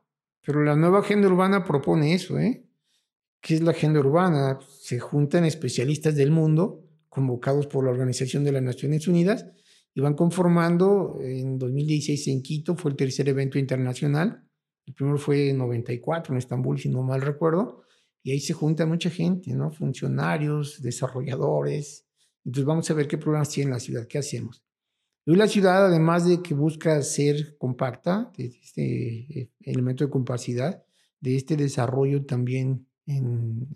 S3: pero la nueva agenda urbana propone eso, ¿eh? ¿Qué es la agenda urbana? Se juntan especialistas del mundo, convocados por la Organización de las Naciones Unidas, y van conformando, en 2016 en Quito fue el tercer evento internacional, el primero fue en 94 en Estambul, si no mal recuerdo, y ahí se junta mucha gente, ¿no? Funcionarios, desarrolladores, entonces vamos a ver qué problemas tiene la ciudad, qué hacemos. Hoy la ciudad, además de que busca ser compacta, este eh, elemento de compacidad, de este desarrollo también en,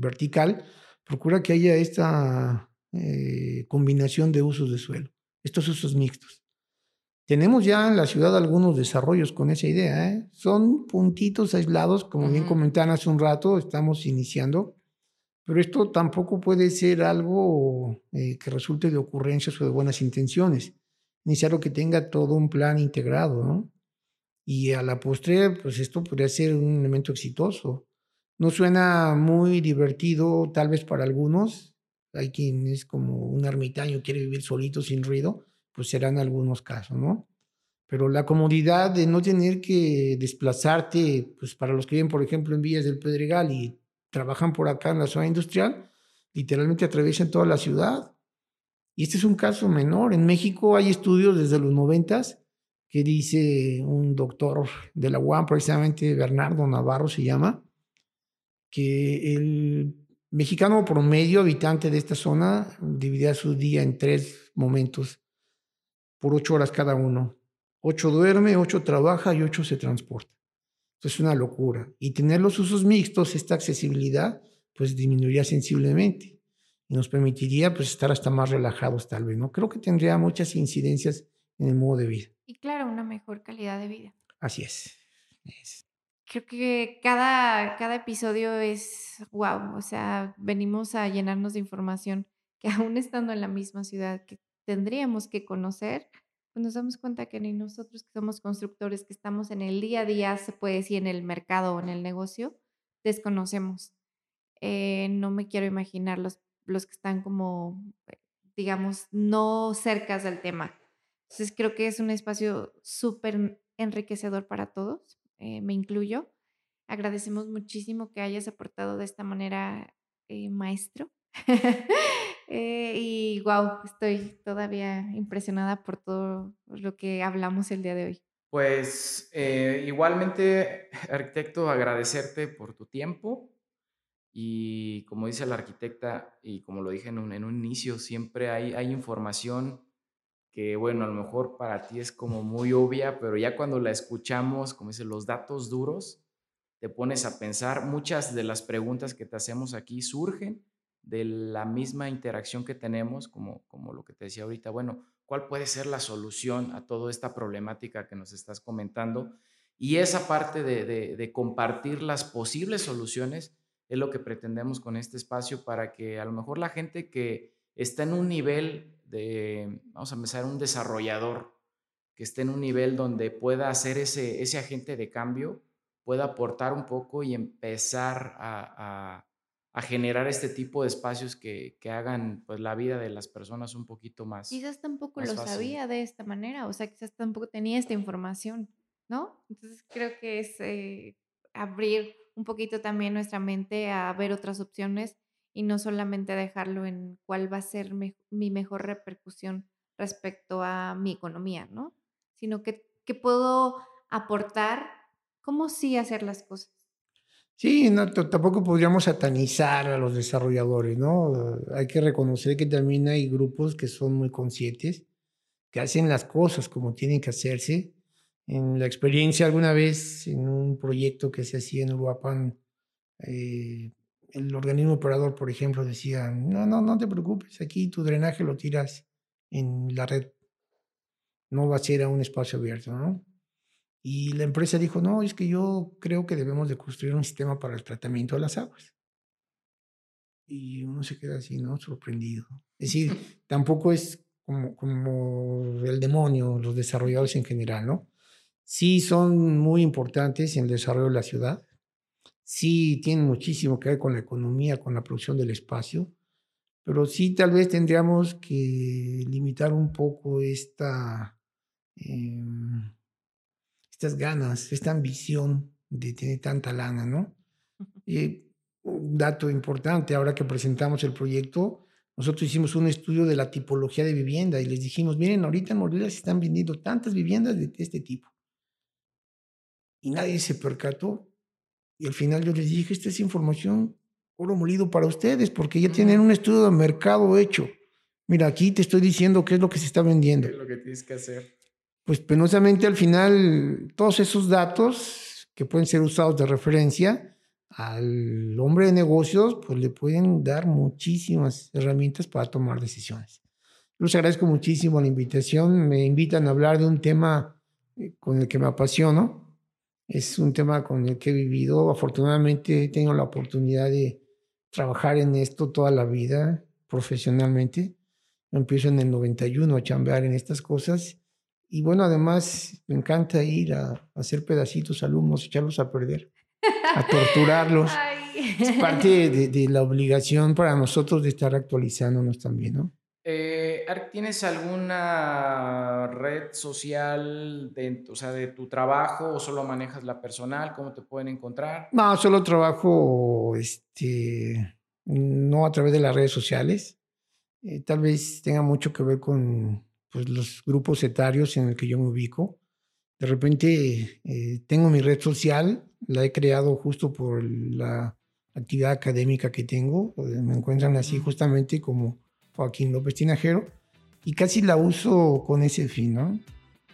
S3: vertical, procura que haya esta eh, combinación de usos de suelo, estos usos mixtos. Tenemos ya en la ciudad algunos desarrollos con esa idea. ¿eh? Son puntitos aislados, como bien comentaban hace un rato, estamos iniciando pero esto tampoco puede ser algo eh, que resulte de ocurrencias o de buenas intenciones. Necesario que tenga todo un plan integrado, ¿no? Y a la postre, pues esto podría ser un elemento exitoso. No suena muy divertido, tal vez para algunos. Hay quien es como un ermitaño, quiere vivir solito, sin ruido, pues serán algunos casos, ¿no? Pero la comodidad de no tener que desplazarte, pues para los que viven, por ejemplo, en Villas del Pedregal y trabajan por acá en la zona industrial, literalmente atraviesan toda la ciudad. Y este es un caso menor. En México hay estudios desde los noventas que dice un doctor de la UAM, precisamente Bernardo Navarro se llama, que el mexicano promedio habitante de esta zona dividía su día en tres momentos por ocho horas cada uno. Ocho duerme, ocho trabaja y ocho se transporta es una locura. Y tener los usos mixtos, esta accesibilidad, pues disminuiría sensiblemente y nos permitiría pues estar hasta más relajados tal vez, ¿no? Creo que tendría muchas incidencias en el modo de vida.
S1: Y claro, una mejor calidad de vida.
S3: Así es.
S1: Creo que cada, cada episodio es wow, o sea, venimos a llenarnos de información que <laughs> aún estando en la misma ciudad que tendríamos que conocer, pues nos damos cuenta que ni nosotros que somos constructores, que estamos en el día a día, se puede decir en el mercado o en el negocio, desconocemos. Eh, no me quiero imaginar los, los que están como, eh, digamos, no cercas del tema. Entonces creo que es un espacio súper enriquecedor para todos, eh, me incluyo. Agradecemos muchísimo que hayas aportado de esta manera, maestro. <laughs> Eh, y wow, estoy todavía impresionada por todo lo que hablamos el día de hoy.
S2: Pues eh, igualmente, <laughs> arquitecto, agradecerte por tu tiempo y como dice la arquitecta y como lo dije en un, en un inicio, siempre hay, hay información que bueno, a lo mejor para ti es como muy obvia, pero ya cuando la escuchamos, como dice, los datos duros, te pones a pensar, muchas de las preguntas que te hacemos aquí surgen de la misma interacción que tenemos, como, como lo que te decía ahorita, bueno, ¿cuál puede ser la solución a toda esta problemática que nos estás comentando? Y esa parte de, de compartir las posibles soluciones es lo que pretendemos con este espacio para que a lo mejor la gente que está en un nivel de, vamos a empezar, un desarrollador que esté en un nivel donde pueda hacer ese, ese agente de cambio, pueda aportar un poco y empezar a, a, generar este tipo de espacios que, que, hagan pues, la vida de las personas un poquito más.
S1: Quizás tampoco lo sabía de esta manera, o sea, quizás tampoco tenía esta información, ¿no? Entonces creo que es eh, abrir un poquito también nuestra mente a ver otras opciones y no solamente dejarlo en cuál va a ser mi mejor repercusión respecto a mi economía, ¿no? Sino que, que puedo aportar cómo sí hacer las cosas.
S3: Sí, no, tampoco podríamos satanizar a los desarrolladores, ¿no? Hay que reconocer que también hay grupos que son muy conscientes, que hacen las cosas como tienen que hacerse. En la experiencia alguna vez en un proyecto que se hacía en Uruapan, eh, el organismo operador, por ejemplo, decía, no, no, no te preocupes, aquí tu drenaje lo tiras en la red, no va a ser a un espacio abierto, ¿no? Y la empresa dijo, no, es que yo creo que debemos de construir un sistema para el tratamiento de las aguas. Y uno se queda así, ¿no? Sorprendido. Es decir, tampoco es como, como el demonio, los desarrolladores en general, ¿no? Sí son muy importantes en el desarrollo de la ciudad, sí tienen muchísimo que ver con la economía, con la producción del espacio, pero sí tal vez tendríamos que limitar un poco esta, em, estas ganas, esta ambición de tener tanta lana, ¿no? Eh, un dato importante, ahora que presentamos el proyecto, nosotros hicimos un estudio de la tipología de vivienda y les dijimos, miren, ahorita en Morelia se están vendiendo tantas viviendas de este tipo. Y nadie se percató y al final yo les dije, esta es información oro molido para ustedes, porque ya tienen un estudio de mercado hecho. Mira, aquí te estoy diciendo qué es lo que se está vendiendo.
S2: ¿Qué es lo que tienes que hacer?
S3: Pues penosamente al final, todos esos datos que pueden ser usados de referencia al hombre de negocios, pues le pueden dar muchísimas herramientas para tomar decisiones. Les agradezco muchísimo la invitación. Me invitan a hablar de un tema eh, con el que me apasiono es un tema con el que he vivido. Afortunadamente he tenido la oportunidad de trabajar en esto toda la vida profesionalmente. Empiezo en el 91 a chambear en estas cosas. Y bueno, además me encanta ir a, hacer pedacitos a alumnos, echarlos a perder, a torturarlos. <laughs> Es parte de, de la obligación para nosotros de estar actualizándonos también, ¿no?
S2: Eh, ¿Tienes alguna red social de, o sea, de tu trabajo o solo manejas la personal? ¿Cómo te pueden encontrar?
S3: No, solo trabajo este, no a través de las redes sociales. Eh, tal vez tenga mucho que ver con pues, los grupos etarios en el que yo me ubico. De repente eh, tengo mi red social, la he creado justo por la actividad académica que tengo. Me encuentran así justamente como Joaquín López Tinajero, y casi la uso con ese fin, ¿no?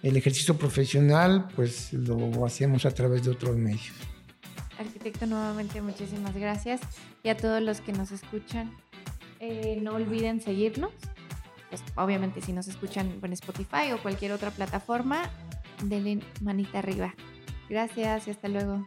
S3: El ejercicio profesional, pues lo hacemos a través de otros medios.
S1: Arquitecto, nuevamente muchísimas gracias. Y a todos los que nos escuchan, eh, no olviden seguirnos. Pues, obviamente, si nos escuchan en Spotify o cualquier otra plataforma, denle manita arriba. Gracias y hasta luego.